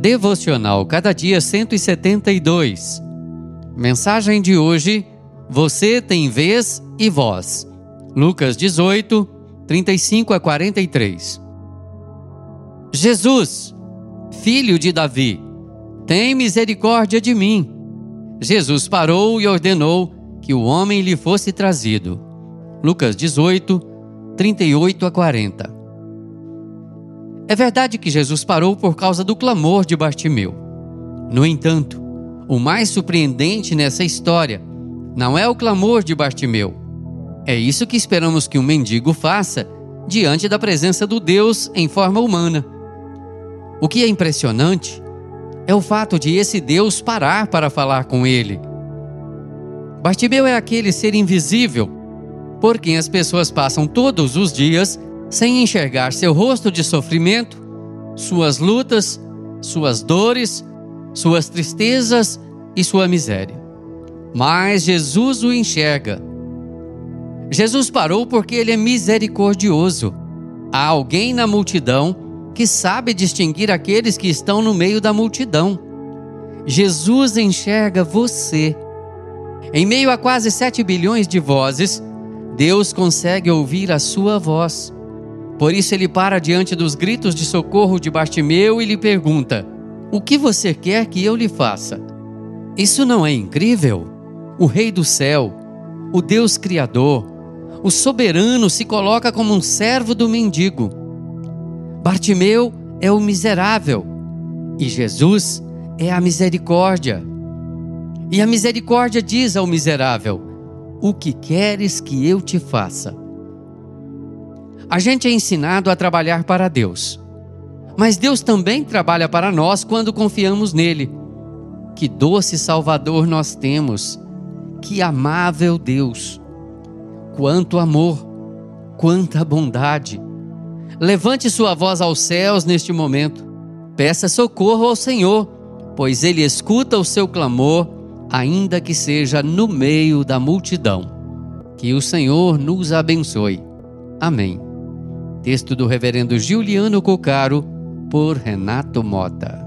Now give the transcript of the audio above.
Devocional Cada Dia 172. Mensagem de hoje: Você tem vez e voz. Lucas 18, 35 a 43. Jesus, filho de Davi, tem misericórdia de mim. Jesus parou e ordenou que o homem lhe fosse trazido. Lucas 18, 38 a 40. É verdade que Jesus parou por causa do clamor de Bartimeu. No entanto, o mais surpreendente nessa história não é o clamor de Bartimeu. É isso que esperamos que um mendigo faça diante da presença do Deus em forma humana. O que é impressionante é o fato de esse Deus parar para falar com ele. Bartimeu é aquele ser invisível por quem as pessoas passam todos os dias sem enxergar seu rosto de sofrimento, suas lutas, suas dores, suas tristezas e sua miséria. Mas Jesus o enxerga. Jesus parou porque ele é misericordioso. Há alguém na multidão que sabe distinguir aqueles que estão no meio da multidão. Jesus enxerga você. Em meio a quase 7 bilhões de vozes, Deus consegue ouvir a sua voz. Por isso ele para diante dos gritos de socorro de Bartimeu e lhe pergunta: O que você quer que eu lhe faça? Isso não é incrível? O Rei do céu, o Deus Criador, o soberano se coloca como um servo do mendigo. Bartimeu é o miserável e Jesus é a misericórdia. E a misericórdia diz ao miserável: O que queres que eu te faça? A gente é ensinado a trabalhar para Deus. Mas Deus também trabalha para nós quando confiamos nele. Que doce Salvador nós temos! Que amável Deus! Quanto amor! Quanta bondade! Levante sua voz aos céus neste momento. Peça socorro ao Senhor, pois Ele escuta o seu clamor, ainda que seja no meio da multidão. Que o Senhor nos abençoe. Amém. Texto do Reverendo Giuliano Cocaro, por Renato Mota.